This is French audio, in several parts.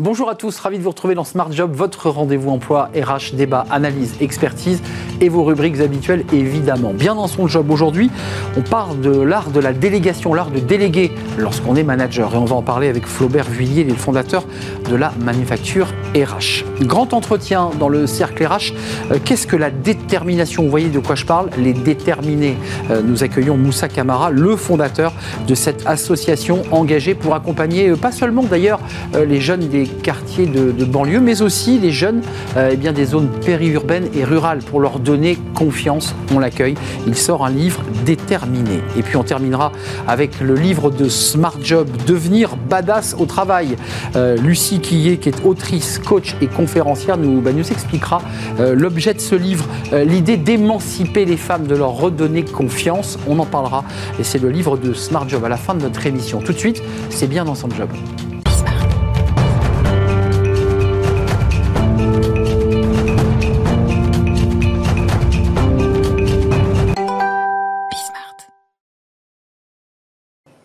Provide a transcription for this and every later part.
Bonjour à tous, ravi de vous retrouver dans Smart Job, votre rendez-vous emploi RH, débat, analyse, expertise et vos rubriques habituelles évidemment. Bien dans son job aujourd'hui, on parle de l'art de la délégation, l'art de déléguer lorsqu'on est manager. Et on va en parler avec Flaubert Vuillier, le fondateur de la manufacture RH. Grand entretien dans le cercle RH. Euh, qu'est-ce que la détermination? Vous voyez de quoi je parle? Les déterminés. Euh, nous accueillons Moussa Kamara, le fondateur de cette association engagée pour accompagner, euh, pas seulement d'ailleurs les jeunes des quartiers de, banlieue, mais aussi les jeunes eh bien, des zones périurbaines et rurales pour leur donner confiance. On l'accueille. Il sort un livre déterminé. Et puis on terminera avec le livre de Smart Job, Devenir badass au travail. Euh, Lucie Quillet, qui est autrice, coach et conférencière, nous, bah, nous expliquera euh, l'objet de ce livre, euh, l'idée d'émanciper les femmes, de leur redonner confiance. On en parlera. Et c'est le livre de Smart Job à la fin de notre émission. Tout de suite, c'est bien dans son job.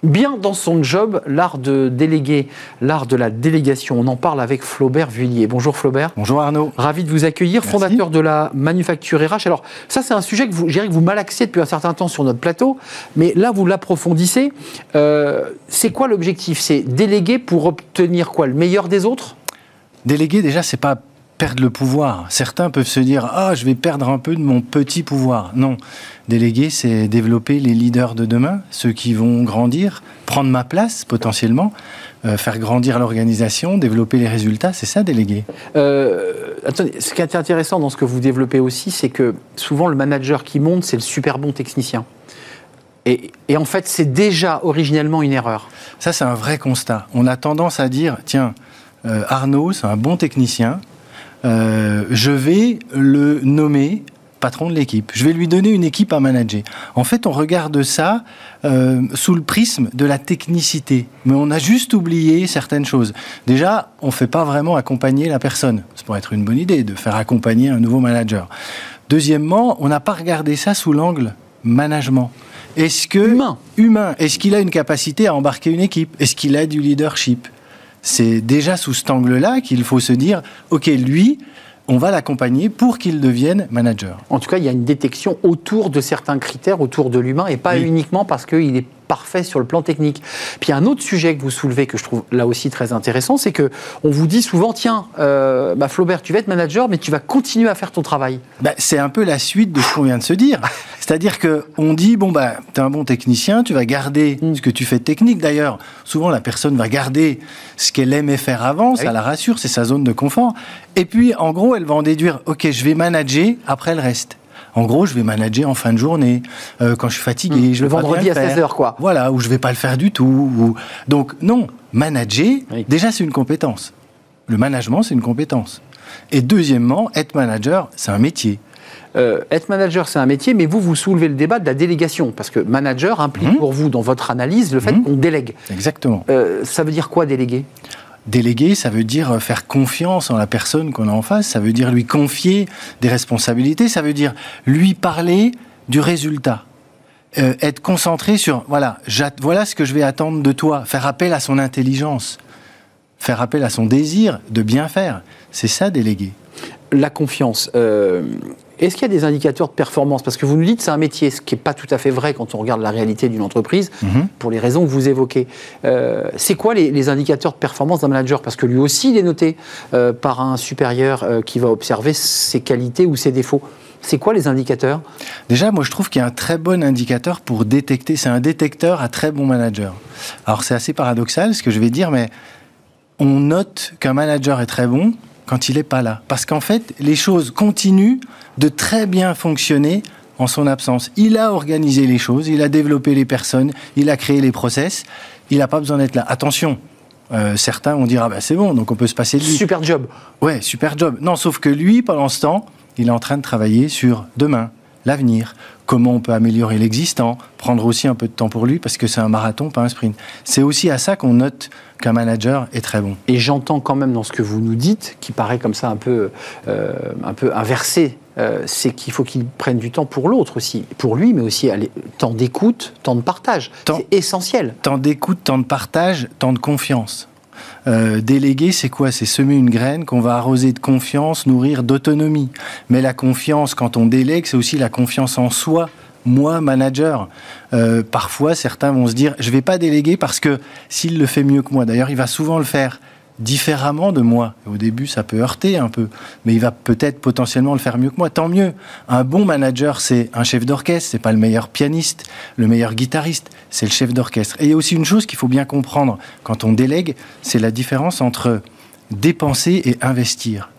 Bien dans son job l'art de déléguer, l'art de la délégation. On en parle avec Flaubert Vuillier. Bonjour Flaubert. Bonjour Arnaud. Ravi de vous accueillir, fondateur de la manufacture RH. Alors ça c'est un sujet que vous, que vous malaxez depuis un certain temps sur notre plateau, mais là vous l'approfondissez. Euh, c'est quoi l'objectif? C'est déléguer pour obtenir quoi? Le meilleur des autres? Déléguer déjà c'est pas perdre le pouvoir. Certains peuvent se dire Ah, je vais perdre un peu de mon petit pouvoir. Non. Déléguer, c'est développer les leaders de demain, ceux qui vont grandir, prendre ma place potentiellement, euh, faire grandir l'organisation, développer les résultats. C'est ça, déléguer? Euh, attendez, ce qui est intéressant dans ce que vous développez aussi, c'est que souvent le manager qui monte, c'est le super bon technicien. Et, en fait, c'est déjà originellement une erreur. Ça, c'est un vrai constat. On a tendance à dire tiens, euh, Arnaud, c'est un bon technicien euh, je vais le nommer patron de l'équipe. Je vais lui donner une équipe à manager. En fait, on regarde ça euh, sous le prisme de la technicité, mais on a juste oublié certaines choses. Déjà, on ne fait pas vraiment accompagner la personne. Ça pourrait être une bonne idée de faire accompagner un nouveau manager. Deuxièmement, on n'a pas regardé ça sous l'angle management. Est-ce que humain, humain est-ce qu'il a une capacité à embarquer une équipe? Est-ce qu'il a du leadership? C'est déjà sous cet angle-là qu'il faut se dire, OK, lui, on va l'accompagner pour qu'il devienne manager. En tout cas, il y a une détection autour de certains critères, autour de l'humain, et pas uniquement parce qu'il est parfait sur le plan technique. Puis un autre sujet que vous soulevez que je trouve là aussi très intéressant, c'est que on vous dit souvent tiens, euh, bah, Flaubert, tu vas être manager, mais tu vas continuer à faire ton travail. Bah, c'est un peu la suite de ce qu'on vient de se dire. C'est-à-dire que on dit bon bah es un bon technicien, tu vas garder mm. ce que tu fais de technique. D'ailleurs, souvent la personne va garder ce qu'elle aimait faire avant, ça la rassure, c'est sa zone de confort. Et puis en gros, elle va en déduire ok, je vais manager après le reste. En gros, je vais manager en fin de journée, euh, quand je suis fatigué. Hmm. je le vendredi à 16h, quoi. Voilà, ou je vais pas le faire du tout. Donc, non, manager, déjà, c'est une compétence. Le management, c'est une compétence. Et deuxièmement, être manager, c'est un métier. Euh, être manager, c'est un métier, mais vous, vous soulevez le débat de la délégation, parce que manager implique hmm. pour vous, dans votre analyse, le fait hmm. qu'on délègue. Exactement. Euh, ça veut dire quoi, déléguer? Déléguer, ça veut dire faire confiance en la personne qu'on a en face, ça veut dire lui confier des responsabilités, ça veut dire lui parler du résultat. Euh, être concentré sur, voilà, voilà ce que je vais attendre de toi, faire appel à son intelligence, faire appel à son désir de bien faire. C'est ça, déléguer. La confiance. Euh, est-ce qu'il y a des indicateurs de performance? Parce que vous nous dites que c'est un métier, ce qui n'est pas tout à fait vrai quand on regarde la réalité d'une entreprise, mhm. pour les raisons que vous évoquez. Euh, c'est quoi les, indicateurs de performance d'un manager? Parce que lui aussi, il est noté euh, par un supérieur euh, qui va observer ses qualités ou ses défauts. C'est quoi les indicateurs? Déjà, moi je trouve qu'il y a un très bon indicateur pour détecter. C'est un détecteur à très bon manager. Alors c'est assez paradoxal ce que je vais dire, mais on note qu'un manager est très bon quand il n'est pas là. Parce qu'en fait, les choses continuent de très bien fonctionner en son absence. Il a organisé les choses, il a développé les personnes, il a créé les process, il n'a pas besoin d'être là. Attention, euh, certains vont dire ah ben c'est bon, donc on peut se passer de lui. Super job. Ouais, super job. Non, sauf que lui, pendant ce temps, il est en train de travailler sur demain, l'avenir, comment on peut améliorer l'existant, prendre aussi un peu de temps pour lui, parce que c'est un marathon, pas un sprint. C'est aussi à ça qu'on note qu'un manager est très bon. Et j'entends quand même dans ce que vous nous dites, qui paraît comme ça un peu, euh, un peu inversé, euh, c'est qu'il faut qu'il prenne du temps pour l'autre aussi, pour lui, mais aussi temps d'écoute, temps de partage. C'est essentiel. Temps d'écoute, temps de partage, temps de confiance. Euh, déléguer, c'est quoi? C'est semer une graine qu'on va arroser de confiance, nourrir d'autonomie. Mais la confiance, quand on délègue, c'est aussi la confiance en soi. Moi, manager, euh, parfois certains vont se dire, je vais pas déléguer parce que s'il le fait mieux que moi, d'ailleurs, il va souvent le faire différemment de moi. Au début, ça peut heurter un peu, mais il va peut-être potentiellement le faire mieux que moi. Tant mieux. Un bon manager, c'est un chef d'orchestre, c'est pas le meilleur pianiste, le meilleur guitariste, c'est le chef d'orchestre. Et il y a aussi une chose qu'il faut bien comprendre quand on délègue, c'est la différence entre dépenser et investir.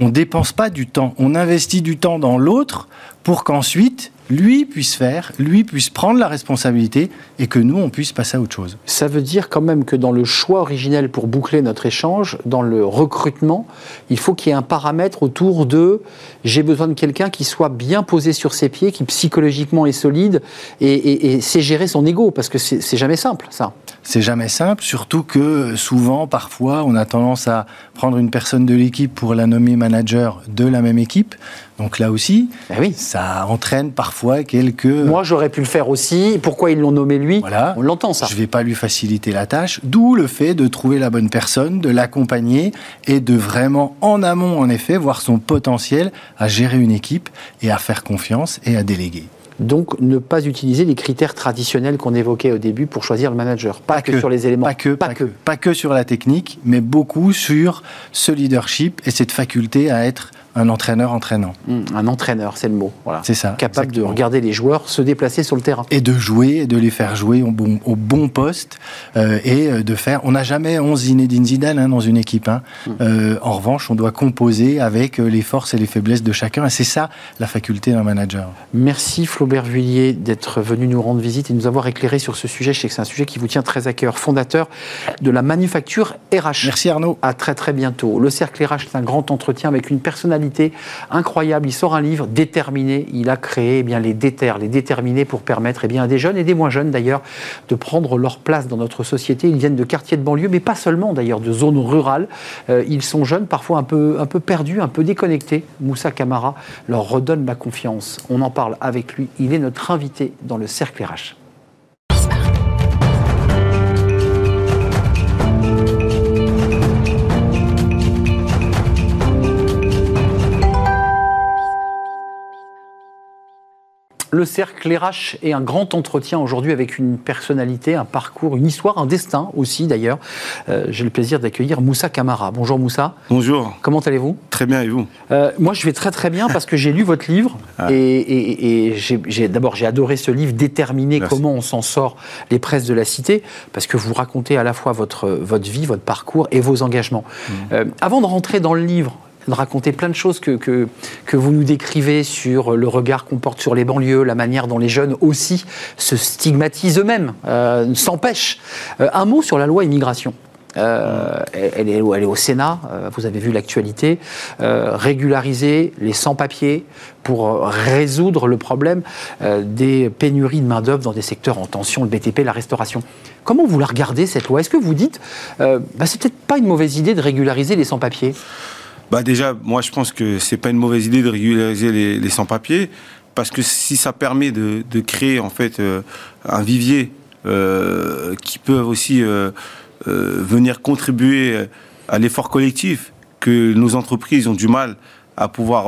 On dépense pas du temps, on investit du temps dans l'autre pour qu'ensuite lui puisse faire, lui puisse prendre la responsabilité et que nous, on puisse passer à autre chose. Ça veut dire quand même que dans le choix originel pour boucler notre échange, dans le recrutement, il faut qu'il y ait un paramètre autour de j'ai besoin de quelqu'un qui soit bien posé sur ses pieds, qui psychologiquement est solide et, sait gérer son ego, parce que c'est jamais simple, ça. C'est jamais simple, surtout que souvent, parfois, on a tendance à prendre une personne de l'équipe pour la nommer manager de la même équipe. Donc là aussi, eh oui. ça entraîne parfois quelques... Moi, j'aurais pu le faire aussi. Pourquoi ils l'ont nommé lui? Voilà. On l'entend, ça. Je ne vais pas lui faciliter la tâche. D'où le fait de trouver la bonne personne, de l'accompagner et de vraiment, en amont, en effet, voir son potentiel à gérer une équipe et à faire confiance et à déléguer. Donc, ne pas utiliser les critères traditionnels qu'on évoquait au début pour choisir le manager. Pas, que, sur les éléments. Pas que, pas, que. Pas que sur la technique, mais beaucoup sur ce leadership et cette faculté à être un entraîneur entraînant. Mmh, un entraîneur, c'est le mot. Voilà. C'est ça. Capable de regarder les joueurs se déplacer sur le terrain. Et de jouer, et de les faire jouer au bon, au bon poste, euh, et euh, de faire. On n'a jamais 11 Zinedine Zidane hein, dans une équipe. Hein. Mmh. Euh, en revanche, on doit composer avec les forces et les faiblesses de chacun, et c'est ça la faculté d'un manager. Merci Flaubert Vuillier d'être venu nous rendre visite et nous avoir éclairé sur ce sujet. Je sais que c'est un sujet qui vous tient très à cœur. Fondateur de la manufacture RH. Merci Arnaud. À très très bientôt. Le cercle RH, c'est un grand entretien avec une personnalité incroyable. Il sort un livre déterminé. Il a créé eh les déter, les déterminés pour permettre eh à des jeunes et des moins jeunes d'ailleurs de prendre leur place dans notre société. Ils viennent de quartiers de banlieue, mais pas seulement d'ailleurs, de zones rurales. Euh, ils sont jeunes, parfois un peu, un peu perdus, un peu déconnectés. Moussa Camara leur redonne la confiance. On en parle avec lui. Il est notre invité dans le Cercle RH. Le cercle RH est un grand entretien aujourd'hui avec une personnalité, un parcours, une histoire, un destin aussi d'ailleurs. Euh, j'ai le plaisir d'accueillir Moussa Camara. Bonjour Moussa. Bonjour. Comment allez-vous? Très bien et vous? Euh, Moi je vais très très bien parce que j'ai lu votre livre ah. et, d'abord j'ai adoré ce livre Déterminer comment on s'en sort les presses de la cité parce que vous racontez à la fois votre, votre vie, votre parcours et vos engagements. Mmh. Euh, avant de rentrer dans le livre, de raconter plein de choses que, que, que, vous nous décrivez sur le regard qu'on porte sur les banlieues, la manière dont les jeunes aussi se stigmatisent eux-mêmes, euh, s'empêchent. Euh, un mot sur la loi immigration. Euh, elle, est, elle, est, au Sénat, euh, vous avez vu l'actualité, régulariser les sans-papiers pour résoudre le problème des pénuries de main-d'œuvre dans des secteurs en tension, le BTP, la restauration. Comment vous la regardez cette loi? Est-ce que vous dites, bah, c'est peut-être pas une mauvaise idée de régulariser les sans-papiers? Bah déjà, moi je pense que c'est pas une mauvaise idée de régulariser les, les sans-papiers, parce que si ça permet de, de créer en fait euh, un vivier euh, qui peut aussi euh, euh, venir contribuer à l'effort collectif que nos entreprises ont du mal à pouvoir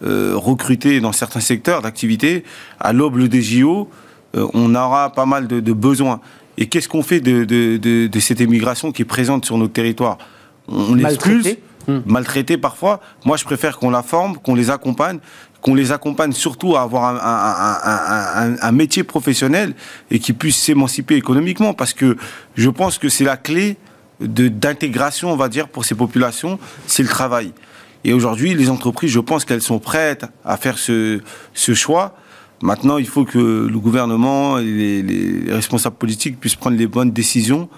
recruter dans certains secteurs d'activité, à l'aube des JO, on aura pas mal de, de besoins. Et qu'est-ce qu'on fait de, de, de, cette émigration qui est présente sur notre territoire On l'expulse Hmm. maltraités parfois. Moi, je préfère qu'on la forme, qu'on les accompagne, qu'on les accompagne surtout à avoir un, métier professionnel et qu'ils puissent s'émanciper économiquement, parce que je pense que c'est la clé d'intégration, on va dire, pour ces populations, c'est le travail. Et aujourd'hui, les entreprises, je pense qu'elles sont prêtes à faire ce, choix. Maintenant, il faut que le gouvernement et les, les responsables politiques puissent prendre les bonnes décisions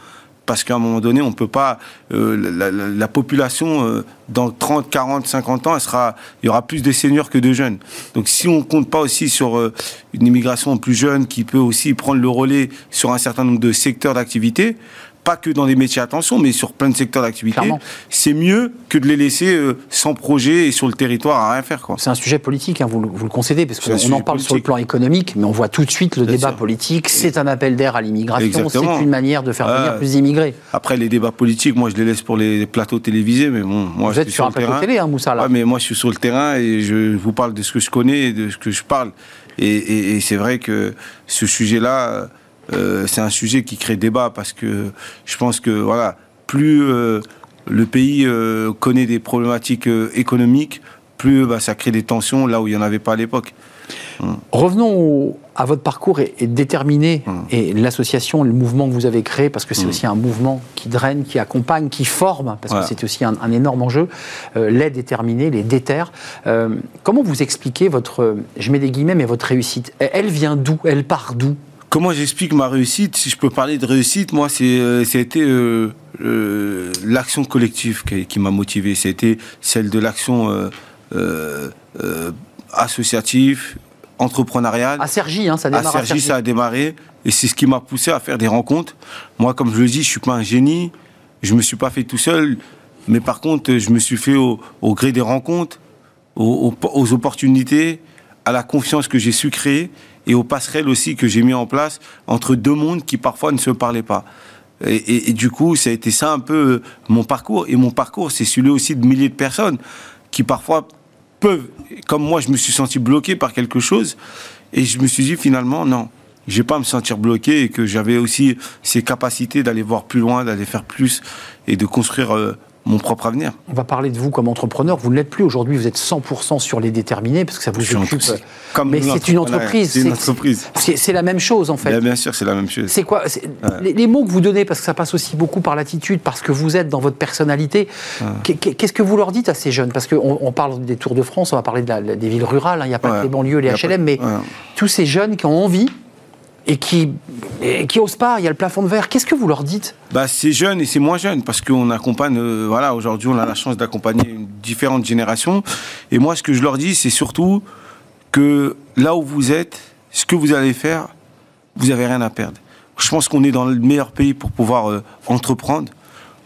parce qu'à un moment donné, on ne peut pas. Euh, la, population, euh, dans 30, 40, 50 ans, elle sera, il y aura plus de seniors que de jeunes. Donc si on ne compte pas aussi sur euh, une immigration plus jeune qui peut aussi prendre le relais sur un certain nombre de secteurs d'activité, pas que dans des métiers à tension, mais sur plein de secteurs d'activité, c'est mieux que de les laisser euh, sans projet et sur le territoire à rien faire. C'est un sujet politique, hein, vous, le- vous le concédez, parce qu'on en parle sur le plan économique, mais on voit tout de suite le Bien débat sûr. politique. C'est un appel d'air à l'immigration, c'est une manière de faire venir plus d'immigrés. Après, les débats politiques, moi, je les laisse pour les plateaux télévisés, mais bon, moi, Vous je êtes suis sur un plateau terrain. télé, hein, Moussa, là. Ouais, mais moi, je suis sur le terrain et je vous parle de ce que je connais et de ce que je parle. Et, et- et c'est vrai que ce sujet-là, euh, c'est un sujet qui crée débat parce que je pense que, voilà, plus euh, le pays euh, connaît des problématiques économiques, plus bah, ça crée des tensions là où il n'y en avait pas à l'époque. Revenons au- à votre parcours et, et déterminer Hum. et l'association, le mouvement que vous avez créé, parce que c'est aussi un mouvement qui draine, qui accompagne, qui forme, parce que c'est aussi un, un énorme enjeu, euh, les déterminer, les déterre. Euh, comment vous expliquez votre, je mets des guillemets, mais votre réussite? Elle vient d'où? Elle part d'où? Comment j'explique ma réussite Si je peux parler de réussite, moi, c'est, euh, c'était euh, euh, l'action collective qui, qui m'a motivé. C'était celle de l'action euh, associative, entrepreneuriale. À Sergi, hein, ça À démarre à Sergi, Sergi. ça a démarré. Et c'est ce qui m'a poussé à faire des rencontres. Moi, comme je le dis, je suis pas un génie. Je me suis pas fait tout seul. Mais par contre, je me suis fait au, au gré des rencontres, aux, aux- aux opportunités, à la confiance que j'ai su créer et aux passerelles aussi que j'ai mis en place entre deux mondes qui parfois ne se parlaient pas. Et, du coup, ça a été ça un peu euh, mon parcours. Et mon parcours, c'est celui aussi de milliers de personnes qui parfois peuvent, comme moi, je me suis senti bloqué par quelque chose. Et je me suis dit finalement, non, je vais pas me sentir bloqué et que j'avais aussi ces capacités d'aller voir plus loin, d'aller faire plus et de construire euh, mon propre avenir. On va parler de vous comme entrepreneur. Vous ne l'êtes plus aujourd'hui. Vous êtes 100% sur les déterminés parce que ça vous Je occupe. comme mais c'est une entreprise. C'est une entreprise. C'est la même chose en fait. Bien, bien sûr, c'est la même chose. C'est quoi? Les, les mots que vous donnez, parce que ça passe aussi beaucoup par l'attitude, parce que vous êtes dans votre personnalité. Qu'est- Qu'est-ce que vous leur dites à ces jeunes? Parce qu'on on parle des Tours de France, on va parler de la- des villes rurales, hein, il n'y a pas Ouais. que les banlieues, les HLM, pas- mais tous ces jeunes qui ont envie et qui, qui osent pas, il y a le plafond de verre. Qu'est-ce que vous leur dites? Bah, c'est jeune et c'est moins jeune parce qu'on accompagne, euh, voilà, aujourd'hui on a la chance d'accompagner différentes générations. Et moi, ce que je leur dis, c'est surtout que là où vous êtes, ce que vous allez faire, vous avez rien à perdre. Je pense qu'on est dans le meilleur pays pour pouvoir euh, entreprendre.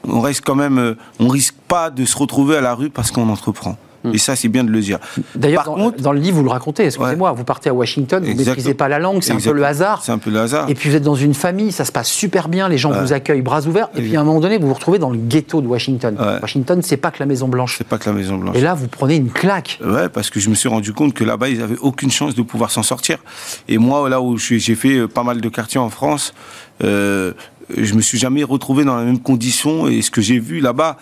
On reste quand même, euh, on risque pas de se retrouver à la rue parce qu'on entreprend. Et ça, c'est bien de le dire. D'ailleurs, dans, contre- dans le livre, vous le racontez, excusez-moi, vous partez à Washington, vous ne maîtrisez pas la langue, c'est un peu le hasard. C'est un peu le hasard. Et puis vous êtes dans une famille, ça se passe super bien, les gens vous accueillent bras ouverts. Et puis à un moment donné, vous vous retrouvez dans le ghetto de Washington. Ouais. Washington, c'est pas que la Maison Blanche. C'est pas que la Maison Blanche. Et là, vous prenez une claque. Ouais, parce que je me suis rendu compte que là-bas, ils n'avaient aucune chance de pouvoir s'en sortir. Et moi, là où j'ai fait euh, pas mal de quartiers en France, euh, je me suis jamais retrouvé dans la même condition. Et ce que j'ai vu là-bas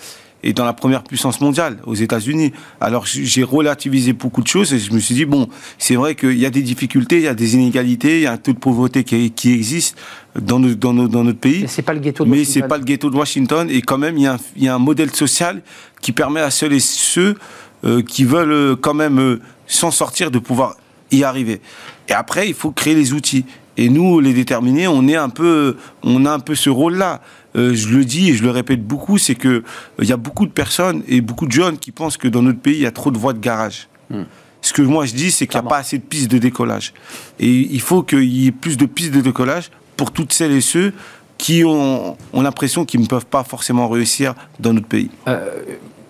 est dans la première puissance mondiale, aux États-Unis. Alors j'ai relativisé beaucoup de choses et je me suis dit, bon, c'est vrai qu'il y a des difficultés, il y a des inégalités, il y a un taux de pauvreté qui, qui existe dans, nos- dans, nos- dans notre pays. Mais c'est pas le ghetto de Mais Washington. c'est pas le ghetto de Washington et quand même il y, a un- il y a un modèle social qui permet à ceux et ceux euh, qui veulent euh, quand même euh, s'en sortir de pouvoir y arriver. Et après il faut créer les outils. Et nous les déterminés, on est un peu, on a un peu ce rôle-là. Euh, je le dis et je le répète beaucoup, c'est que euh, il y a beaucoup de personnes et beaucoup de jeunes qui pensent que dans notre pays il y a trop de voies de garage. Ce que moi je dis, c'est qu'il n'y a pas assez de pistes de décollage. Et il faut qu'il y ait plus de pistes de décollage pour toutes celles et ceux qui ont, ont l'impression qu'ils ne peuvent pas forcément réussir dans notre pays.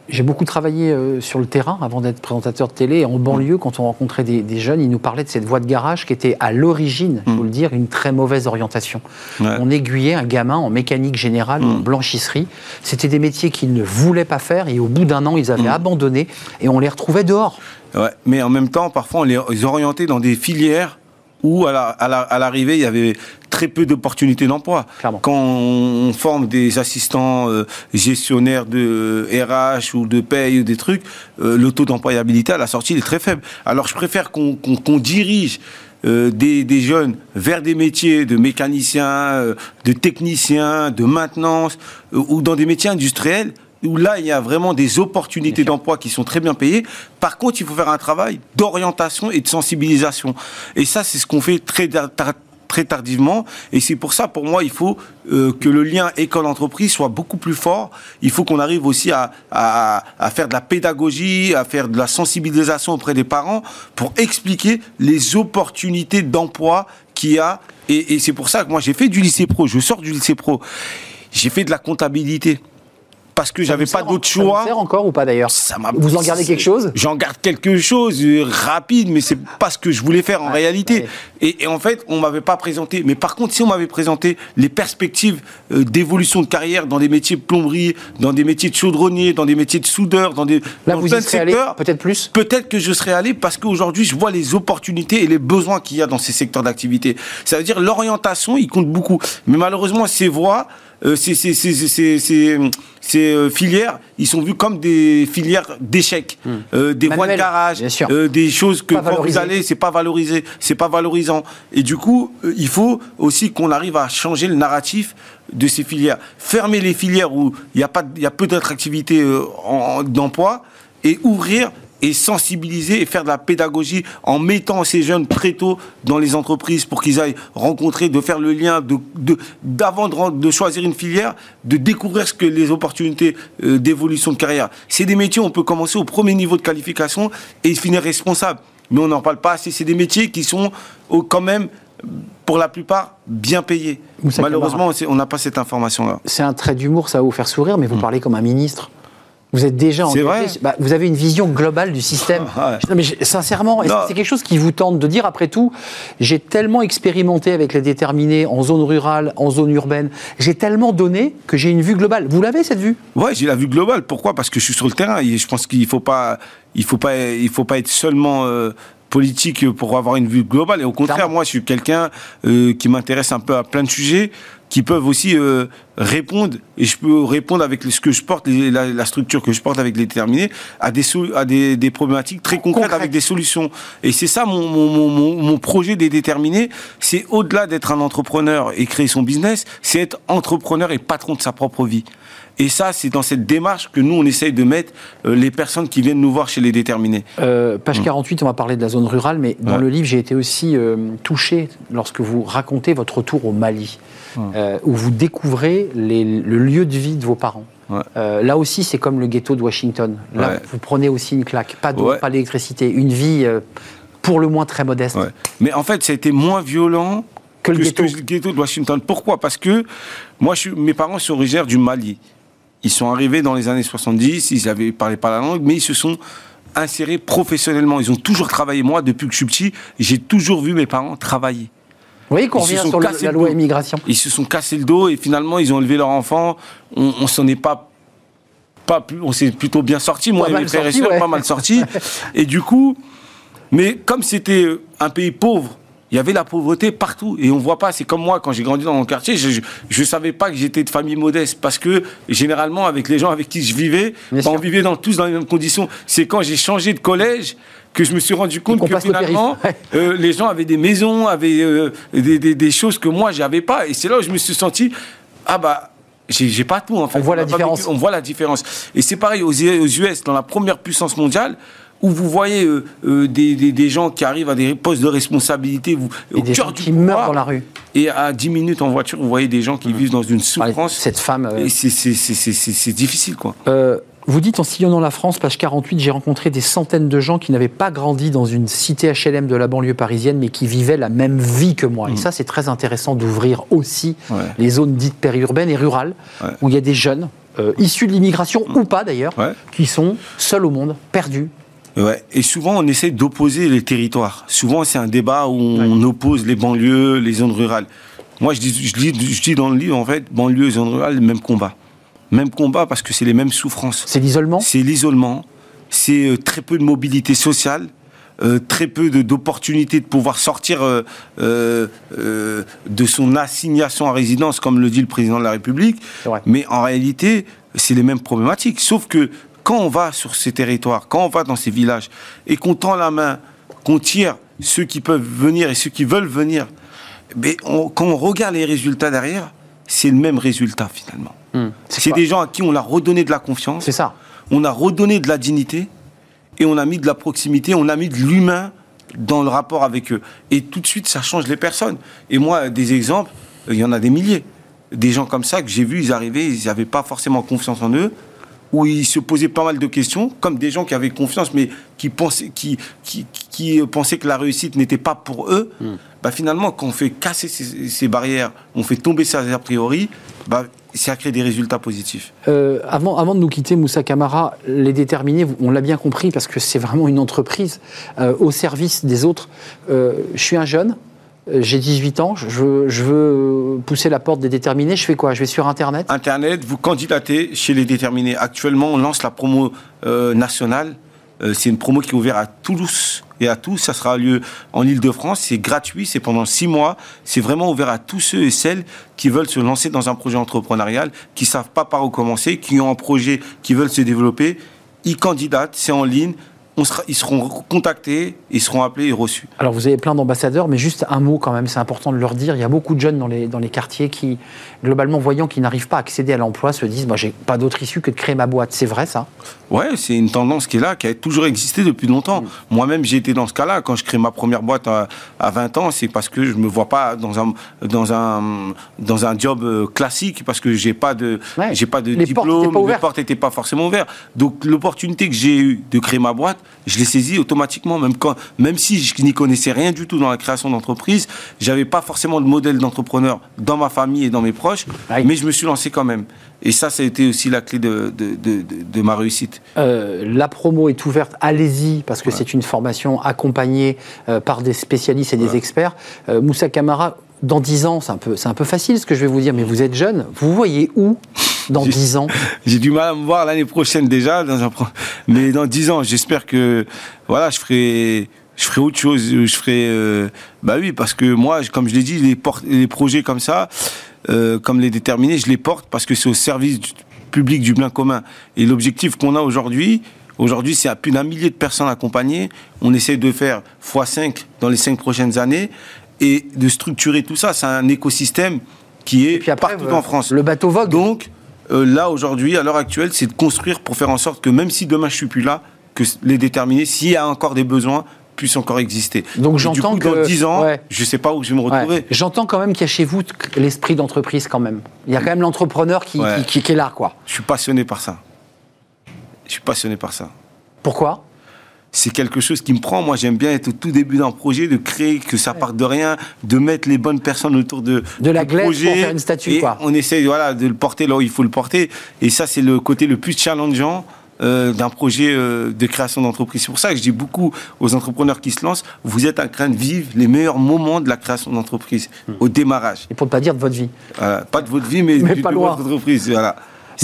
J'ai beaucoup travaillé euh, sur le terrain avant d'être présentateur de télé. En banlieue, quand on rencontrait des, des jeunes, ils nous parlaient de cette voie de garage qui était à l'origine, il faut le dire, une très mauvaise orientation. Ouais. On aiguillait un gamin en mécanique générale, en blanchisserie. C'était des métiers qu'ils ne voulaient pas faire et au bout d'un an, ils avaient abandonné et on les retrouvait dehors. Ouais. Mais en même temps, parfois, on les orientait dans des filières où, à la- à la- à l'arrivée, il y avait très peu d'opportunités d'emploi. Quand on forme des assistants euh, gestionnaires de RH ou de paye ou des trucs, euh, le taux d'employabilité à la sortie il est très faible. Alors, je préfère qu'on dirige euh, des, des jeunes vers des métiers de mécaniciens, euh, de techniciens, de maintenance, euh, ou dans des métiers industriels où là, il y a vraiment des opportunités d'emploi qui sont très bien payées. Par contre, il faut faire un travail d'orientation et de sensibilisation. Et ça, c'est ce qu'on fait très, tar- tar- très tardivement. Et c'est pour ça, pour moi, il faut euh, que le lien école-entreprise soit beaucoup plus fort. Il faut qu'on arrive aussi à, à- à faire de la pédagogie, à faire de la sensibilisation auprès des parents pour expliquer les opportunités d'emploi qu'il y a. Et, et c'est pour ça que moi, j'ai fait du lycée pro. Je sors du lycée pro. j'ai fait de la comptabilité parce que j'avais pas d'autre choix. Ça sert encore ou pas d'ailleurs Vous en gardez quelque chose J'en garde quelque chose euh, rapide, mais c'est pas ce que je voulais faire en réalité. Et, en fait, on m'avait pas présenté. Mais par contre, si on m'avait présenté les perspectives euh, d'évolution de carrière dans des métiers de plomberie, dans des métiers de chaudronnier, dans des métiers de soudeur, dans des Là, vous plein de secteurs, peut-être plus. Peut-être que je serais allé parce qu'aujourd'hui, je vois les opportunités et les besoins qu'il y a dans ces secteurs d'activité. Ça veut dire l'orientation, il compte beaucoup. Mais malheureusement, ces voies euh, ces, euh, filières, ils sont vus comme des filières d'échecs, hmm. euh, des voies de garage, des choses que quand vous allez, c'est pas valorisé, c'est pas valorisant. Et du coup, il faut aussi qu'on arrive à changer le narratif de ces filières. Fermer les filières où il y a pas, il y a peu d'attractivité d'emploi et ouvrir et sensibiliser et faire de la pédagogie en mettant ces jeunes très tôt dans les entreprises pour qu'ils aillent rencontrer, de faire le lien, de, d'avant de, choisir une filière, de découvrir ce que les opportunités euh, d'évolution de carrière. C'est des métiers où on peut commencer au premier niveau de qualification et finir responsable. Mais on n'en parle pas assez. C'est des métiers qui sont quand même pour la plupart, bien payés. Malheureusement, on n'a pas cette information-là. C'est un trait d'humour, ça va vous faire sourire, mais vous hmm. parlez comme un ministre. Vous êtes déjà en vrai bah, vous avez une vision globale du système. Non, mais sincèrement, c'est quelque chose qui vous tente de dire après tout J'ai tellement expérimenté avec les déterminés en zone rurale, en zone urbaine, j'ai tellement donné que j'ai une vue globale. Vous l'avez cette vue? Oui, j'ai la vue globale. Pourquoi? Parce que je suis sur le terrain et je pense qu'il faut pas, il faut pas, il faut pas être seulement euh, politique pour avoir une vue globale. Et au contraire, moi, je suis quelqu'un euh, qui m'intéresse un peu à plein de sujets qui peuvent aussi euh, répondre, et je peux répondre avec ce que je porte, la, structure que je porte avec les déterminés, à des, à des, des problématiques très concrètes avec des solutions. Et c'est ça mon, mon, mon, mon, projet des déterminés, c'est au-delà d'être un entrepreneur et créer son business, c'est être entrepreneur et patron de sa propre vie. Et ça, c'est dans cette démarche que nous, on essaye de mettre euh, les personnes qui viennent nous voir chez les déterminés. Euh, page 48, mm. on va parler de la zone rurale, mais dans le livre, j'ai été aussi euh, touché lorsque vous racontez votre retour au Mali, où vous découvrez le lieu de vie de vos parents. là aussi, c'est comme le ghetto de Washington. Là, vous prenez aussi une claque. Pas d'eau, pas d'électricité. Une vie, pour le moins, très modeste. Mais en fait, ça a été moins violent que le, ghetto. de Washington. Pourquoi? Parce que moi, je mes parents sont originaires du Mali. Ils sont arrivés dans les années 70, ils avaient parlé pas la langue, mais ils se sont insérés professionnellement. Ils ont toujours travaillé. Moi, depuis que je suis petit, j'ai toujours vu mes parents travailler. Vous voyez qu'on revient sur la loi immigration. Ils se sont cassés le dos et finalement, ils ont élevé leur enfant. On, on s'en est pas, pas plus, on s'est plutôt bien sorti. Moi et mes frères et sœurs, pas mal sortis. et du coup, mais comme c'était un pays pauvre, il y avait la pauvreté partout et on voit pas. C'est comme moi quand j'ai grandi dans mon quartier, je ne savais pas que j'étais de famille modeste parce que généralement avec les gens avec qui je vivais, on vivait dans, tous dans les mêmes conditions. C'est quand j'ai changé de collège que je me suis rendu compte que finalement euh, les gens avaient des maisons, avaient euh, des, des, des, choses que moi j'avais pas. Et c'est là où je me suis senti ah bah j'ai pas tout en fait. On voit la différence. on voit la différence. Et c'est pareil aux US, dans la première puissance mondiale où vous voyez euh, euh, des, des, gens qui arrivent à des postes de responsabilité, vous, des gens qui meurent dans la rue. Et à 10 minutes en voiture, vous voyez des gens qui mmh. vivent dans une souffrance. Cette femme. Euh, c'est difficile, quoi. vous dites en sillonnant la France, page 48, j'ai rencontré des centaines de gens qui n'avaient pas grandi dans une cité HLM de la banlieue parisienne, mais qui vivaient la même vie que moi. Et mmh. ça, c'est très intéressant d'ouvrir aussi les zones dites périurbaines et rurales, où il y a des jeunes, issus de l'immigration ou pas d'ailleurs, qui sont seuls au monde, perdus, Ouais. Et souvent, on essaie d'opposer les territoires. Souvent, c'est un débat où on oppose les banlieues, les zones rurales. Moi, je dis, je dis, je dis dans le livre, en fait, banlieue, zone rurale, même combat. Même combat parce que c'est les mêmes souffrances. C'est l'isolement? C'est l'isolement. C'est euh, très peu de mobilité sociale. Euh, très peu d'opportunités de, pouvoir sortir euh, euh, de son assignation à résidence, comme le dit le président de la République. Mais en réalité, c'est les mêmes problématiques. Sauf que quand on va sur ces territoires, quand on va dans ces villages et qu'on tend la main, qu'on tire ceux qui peuvent venir et ceux qui veulent venir, mais quand on regarde les résultats derrière, c'est le même résultat finalement. Hmm. c'est des gens à qui on a redonné de la confiance. C'est ça. On a redonné de la dignité et on a mis de la proximité, on a mis de l'humain dans le rapport avec eux. Et tout de suite, ça change les personnes. Et moi, des exemples, il y en a des milliers. Des gens comme ça que j'ai vus, ils arrivaient, ils n'avaient pas forcément confiance en eux où ils se posaient pas mal de questions, comme des gens qui avaient confiance, mais qui pensaient, qui, qui, qui pensaient que la réussite n'était pas pour eux. Hmm. Bah finalement, quand on fait casser ces, barrières, on fait tomber ces a priori, bah, ça crée des résultats positifs. Euh, avant, avant de nous quitter, Moussa Camara, les déterminés, on l'a bien compris parce que c'est vraiment une entreprise euh, au service des autres. Euh, je suis un jeune, j'ai 18 ans, je veux, pousser la porte des déterminés. Je fais quoi? Je vais sur Internet? Internet, vous candidatez chez les déterminés. Actuellement, on lance la promo euh, nationale. Euh, c'est une promo qui est ouverte à Toulouse et à tous. Ça sera lieu en Ile-de-France. C'est gratuit, c'est pendant six mois. C'est vraiment ouvert à tous ceux et celles qui veulent se lancer dans un projet entrepreneurial, qui savent pas par où commencer, qui ont un projet, qui veulent se développer. Ils candidatent, c'est en ligne. On sera, ils seront contactés, ils seront appelés et reçus. Alors vous avez plein d'ambassadeurs, mais juste un mot quand même, c'est important de leur dire. Il y a beaucoup de jeunes dans les, dans les quartiers qui, globalement, voyant qu'ils n'arrivent pas à accéder à l'emploi, se disent, moi j'ai pas d'autre issue que de créer ma boîte. C'est vrai ça? Ouais, c'est une tendance qui est là, qui a toujours existé depuis longtemps. Moi-même, j'ai été dans ce cas-là. Quand je crée ma première boîte à, à 20 ans, c'est parce que je me vois pas dans un dans un dans un job euh, classique parce que j'ai pas de Ouais. j'ai pas de Les portes diplôme, pas les portes n'étaient pas forcément ouvertes. Donc l'opportunité que j'ai eue de créer ma boîte, je l'ai saisie automatiquement, même quand même si je n'y connaissais rien du tout dans la création d'entreprise, j'avais pas forcément de modèle d'entrepreneur dans ma famille et dans mes proches, mais je me suis lancé quand même. Et ça, ça a été aussi la clé de, de, de, de- de ma réussite. Euh, la promo est ouverte, allez-y, parce que c'est une formation accompagnée euh, par des spécialistes et des experts. Euh, Moussa Camara, dans 10 ans, c'est un, peu, c'est un peu facile ce que je vais vous dire, mais vous êtes jeune, vous voyez où dans 10 ans J'ai du mal à me voir l'année prochaine déjà, dans un, pro- mais dans 10 ans, j'espère que voilà, je ferai, je ferai autre chose. Je ferai, euh, bah oui, parce que moi, comme je l'ai dit, les, por- les projets comme ça, euh, comme les déterminés, je les porte parce que c'est au service du public du bien commun. Et l'objectif qu'on a aujourd'hui, aujourd'hui, c'est à plus d'un millier de personnes accompagnées. On essaie de faire x5 dans les 5 prochaines années et de structurer tout ça. C'est un écosystème qui est après, partout euh, en France. le bateau vogue. Donc, euh, là, aujourd'hui, à l'heure actuelle, c'est de construire pour faire en sorte que même si demain je suis plus là, que les déterminés, s'il y a encore des besoins, puissent encore exister. Donc, j'entends que- Dans 10 ans, ouais. je sais pas où je vais me retrouver. Ouais. J'entends quand même qu'il y a chez vous l'esprit d'entreprise quand même. Il y a quand même l'entrepreneur qui, Ouais. qui- qui- qui est là, quoi. Je suis passionné par ça. Je suis passionné par ça. Pourquoi? C'est quelque chose qui me prend. Moi, j'aime bien être au tout début d'un projet, de créer, que ça parte de rien, de mettre les bonnes personnes autour de, De la projet. pour faire une statue, Et quoi. On essaye voilà, de le porter là où il faut le porter. Et ça, c'est le côté le plus challengeant euh, d'un projet euh, de création d'entreprise. C'est pour ça que je dis beaucoup aux entrepreneurs qui se lancent, vous êtes en train de vivre les meilleurs moments de la création d'entreprise, Hmm. au démarrage. Et pour ne pas dire de votre vie. Voilà. Pas de votre vie, mais, Mais du- pas de loin. votre entreprise. Voilà.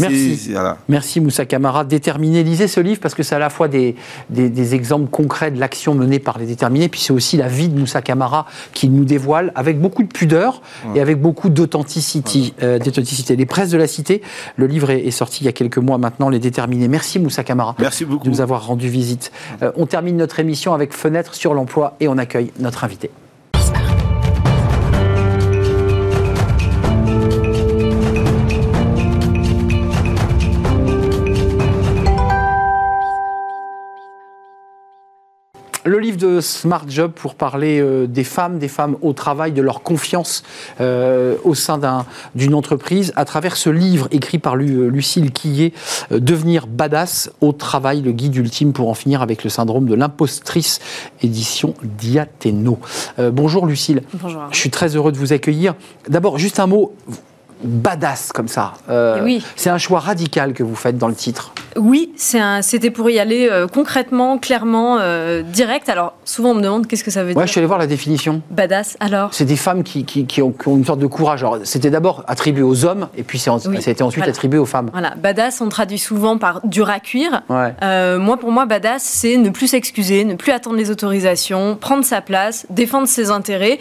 Merci. voilà. Merci Moussa Camara. Déterminé, lisez ce livre parce que c'est à la fois des, des- des exemples concrets de l'action menée par les déterminés, puis c'est aussi la vie de Moussa Camara qui nous dévoile avec beaucoup de pudeur et avec beaucoup d'authenticité. euh, d'authenticité. les presses de la cité, le livre est, est sorti il y a quelques mois maintenant, Les déterminés. Merci Moussa Camara Merci beaucoup. de nous avoir rendu visite. Euh, on termine notre émission avec Fenêtre sur l'emploi et on accueille notre invité. Le livre de Smart Job pour parler euh, des femmes, des femmes au travail, de leur confiance euh, au sein d'un- d'une entreprise, à travers ce livre écrit par Lu- euh, Lucille Quillet, euh, Devenir badass au travail, le guide ultime pour en finir avec le syndrome de l'impostrice, édition Diathéno. Euh, bonjour Lucille. Bonjour. Je suis très heureux de vous accueillir. D'abord, juste un mot. Badass comme ça. Euh, Oui. C'est un choix radical que vous faites dans le titre. Oui, c'était pour y aller euh, concrètement, clairement, euh, direct. Alors, souvent, on me demande qu'est-ce que ça veut Ouais, dire. je suis allé voir la définition. Badass, alors C'est des femmes qui, qui- qui ont, qui ont une sorte de courage. C'était d'abord attribué aux hommes, et puis c'est en- Oui, ça a été ensuite voilà. attribué aux femmes. Voilà, badass, on traduit souvent par dur à cuire. Ouais. Moi, pour moi, badass, c'est ne plus s'excuser, ne plus attendre les autorisations, prendre sa place, défendre ses intérêts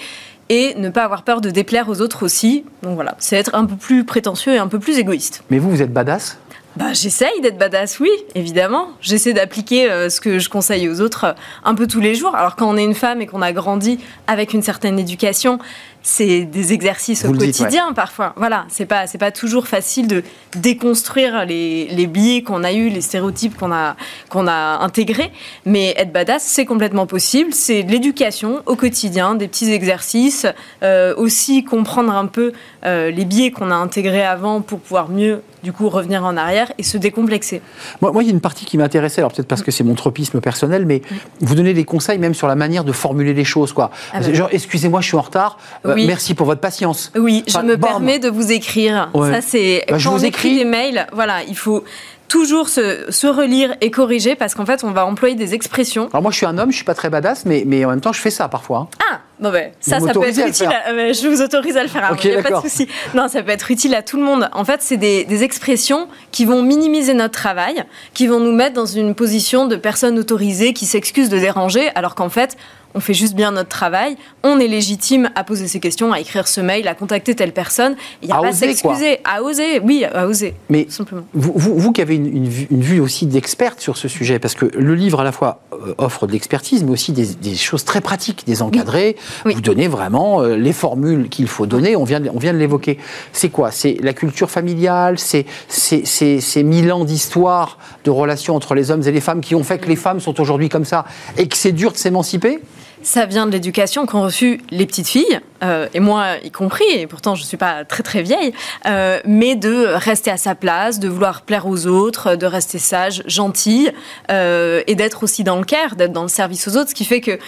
et ne pas avoir peur de déplaire aux autres aussi. Donc voilà, c'est être un peu plus prétentieux et un peu plus égoïste. Mais vous, vous êtes badass? Bah, j'essaye d'être badass, oui, évidemment. J'essaie d'appliquer euh, ce que je conseille aux autres euh, un peu tous les jours. Alors, quand on est une femme et qu'on a grandi avec une certaine éducation, c'est des exercices Vous au dites, quotidien parfois. Voilà, c'est pas c'est pas toujours facile de déconstruire les, les biais qu'on a eus, les stéréotypes qu'on a qu'on a intégrés. Mais être badass, c'est complètement possible. C'est de l'éducation au quotidien, des petits exercices, euh, aussi comprendre un peu euh, les biais qu'on a intégrés avant pour pouvoir mieux du coup revenir en arrière et se décomplexer. moi, moi, il y a une partie qui m'intéressait, alors peut-être parce que c'est mon tropisme personnel, mais vous donnez des conseils même sur la manière de formuler les choses. Quoi. Ah bah. Genre, excusez-moi, je suis en retard. Euh, Oui. Merci pour votre patience. Oui, je me bam. permets de vous écrire. Ouais. Ça, c'est Bah, je quand vous on écrit écris. des mails. Voilà, il faut toujours se, se relire et corriger parce qu'en fait, on va employer des expressions. Alors moi, je suis un homme, je suis pas très badass, mais, mais en même temps, je fais ça parfois. Ah, bon ben, ça, Vous ça peut être utile. à- euh, je vous autorise à le faire. Ok, il n'y a pas de souci. Non, ça peut être utile à tout le monde. En fait, c'est des, des expressions qui vont minimiser notre travail, qui vont nous mettre dans une position de personne autorisée qui s'excuse de déranger, alors qu'en fait, on fait juste bien notre travail. On est légitime à poser ces questions, à écrire ce mail, à contacter telle personne. Il n'y a À pas à s'excuser, à oser. Oui, à oser. Mais Tout simplement. Vous, vous, vous qui avez une, une vue, une vue aussi d'experte sur ce sujet, parce que le livre à la fois euh, offre de l'expertise, mais aussi des, des choses très pratiques, des encadrés. Oui. Vous donnez vraiment euh, les formules qu'il faut donner. On vient, de- on vient de l'évoquer. C'est quoi? C'est la culture familiale. C'est ces mille ans d'histoire de relations entre les hommes et les femmes qui ont fait que les femmes sont aujourd'hui comme ça et que c'est dur de s'émanciper? Ça vient de l'éducation qu'ont reçu les petites filles, euh, et moi y compris, et pourtant je ne suis pas très très vieille, euh, mais de rester à sa place, de vouloir plaire aux autres, de rester sage, gentille, euh, et d'être aussi dans le care, d'être dans le service aux autres, ce qui fait que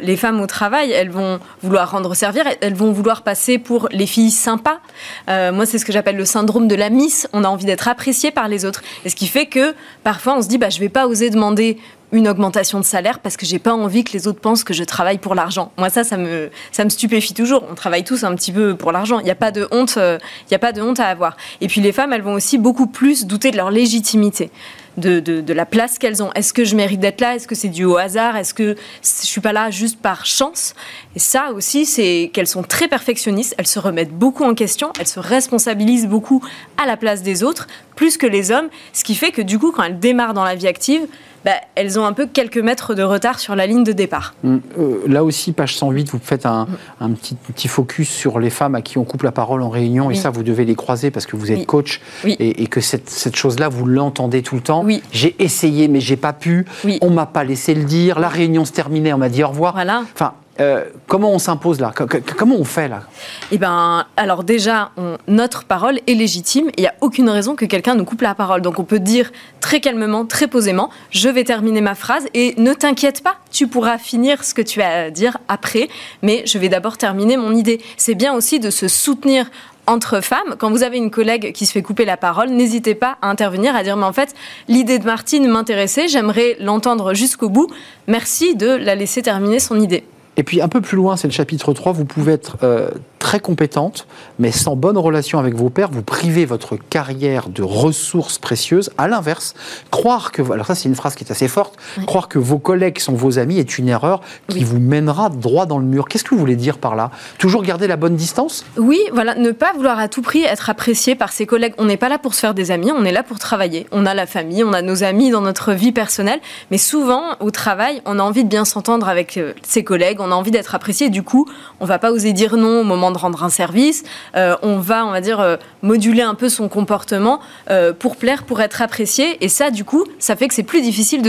les femmes au travail, elles vont vouloir rendre servir, elles vont vouloir passer pour les filles sympas. Moi, c'est ce que j'appelle le syndrome de la miss, on a envie d'être apprécié par les autres, et ce qui fait que parfois on se dit, bah, je vais pas oser demander une augmentation de salaire parce que j'ai pas envie que les autres pensent que je travaille pour l'argent. Moi ça ça me ça me stupéfie toujours. On travaille tous un petit peu pour l'argent. Il n'y a pas de honte euh, il y a pas de honte à avoir. Et puis les femmes elles vont aussi beaucoup plus douter de leur légitimité. De, de, de la place qu'elles ont. Est-ce que je mérite d'être là? Est-ce que c'est dû au hasard? Est-ce que je suis pas là juste par chance? Et ça aussi, c'est qu'elles sont très perfectionnistes. Elles se remettent beaucoup en question. Elles se responsabilisent beaucoup à la place des autres, plus que les hommes. Ce qui fait que du coup, quand elles démarrent dans la vie active, bah, elles ont un peu quelques mètres de retard sur la ligne de départ. Hum, euh, là aussi, page 108, vous faites un, un petit, petit focus sur les femmes à qui on coupe la parole en réunion, et ça, vous devez les croiser parce que vous êtes Oui. coach, Oui. et, et que cette, cette chose-là, vous l'entendez tout le temps. Oui. J'ai essayé, mais j'ai pas pu. Oui. On m'a pas laissé le dire. La réunion se terminait, on m'a dit au revoir. Voilà. Enfin, euh, comment on s'impose là? Co- co- Comment on fait là? Eh ben, alors déjà, notre parole est légitime. Il n'y a aucune raison que quelqu'un nous coupe la parole. Donc on peut dire très calmement, très posément, je vais terminer ma phrase et ne t'inquiète pas, tu pourras finir ce que tu as à dire après, mais je vais d'abord terminer mon idée. C'est bien aussi de se soutenir entre femmes. Quand vous avez une collègue qui se fait couper la parole, n'hésitez pas à intervenir, à dire mais en fait, l'idée de Martine m'intéressait, j'aimerais l'entendre jusqu'au bout. Merci de la laisser terminer son idée. Et puis un peu plus loin, c'est le chapitre 3, vous pouvez être euh, très compétente, mais sans bonne relation avec vos pairs, vous privez votre carrière de ressources précieuses. À l'inverse, croire que, alors ça c'est une phrase qui est assez forte, croire que vos collègues sont vos amis est une erreur qui Oui. vous mènera droit dans le mur. Qu'est-ce que vous voulez dire par là? Toujours garder la bonne distance? Oui, voilà, ne pas vouloir à tout prix être apprécié par ses collègues. On n'est pas là pour se faire des amis, on est là pour travailler. On a la famille, on a nos amis dans notre vie personnelle, mais souvent au travail, on a envie de bien s'entendre avec euh, ses collègues, on a envie d'être apprécié. Du coup, on va pas oser dire non au moment de rendre un service. Euh, on va, on dire, euh, moduler un peu son comportement euh, pour plaire, pour être apprécié. Et ça, du coup, ça fait que c'est plus difficile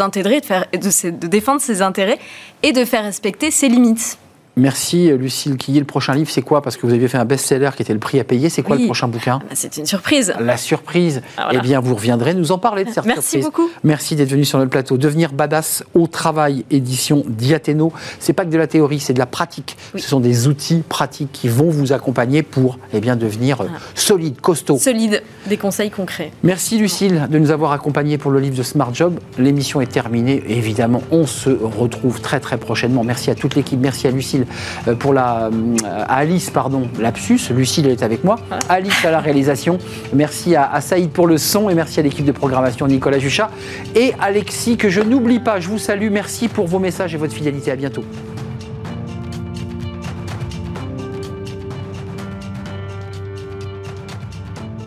intérêts, de, faire, de, de défendre ses intérêts et de faire respecter ses limites. Merci Lucille Quilly. Le prochain livre, c'est quoi? Parce que vous aviez fait un best-seller qui était le prix à payer. C'est quoi Oui. le prochain bouquin? Ah C'est une surprise. La surprise. Ah, voilà. Eh bien, vous reviendrez nous en parler de cette Merci surprise. beaucoup. Merci d'être venu sur notre plateau. Devenir badass au travail, édition Diathéno. C'est pas que de la théorie, c'est de la pratique. Oui. Ce sont des outils pratiques qui vont vous accompagner pour eh bien, devenir euh, Voilà. solide, costaud. Solide, des conseils concrets. Merci Lucille de nous avoir accompagnés pour le livre de Smart Job. L'émission est terminée. Évidemment, on se retrouve très très prochainement. Merci à toute l'équipe. Merci à Lucille euh, pour la, euh, à Alice pardon, lapsus. Lucille est avec moi. Alice à la réalisation. Merci à, à Saïd pour le son et merci à l'équipe de programmation Nicolas Juchat et Alexis que je n'oublie pas. Je vous salue. Merci pour vos messages et votre fidélité. À bientôt.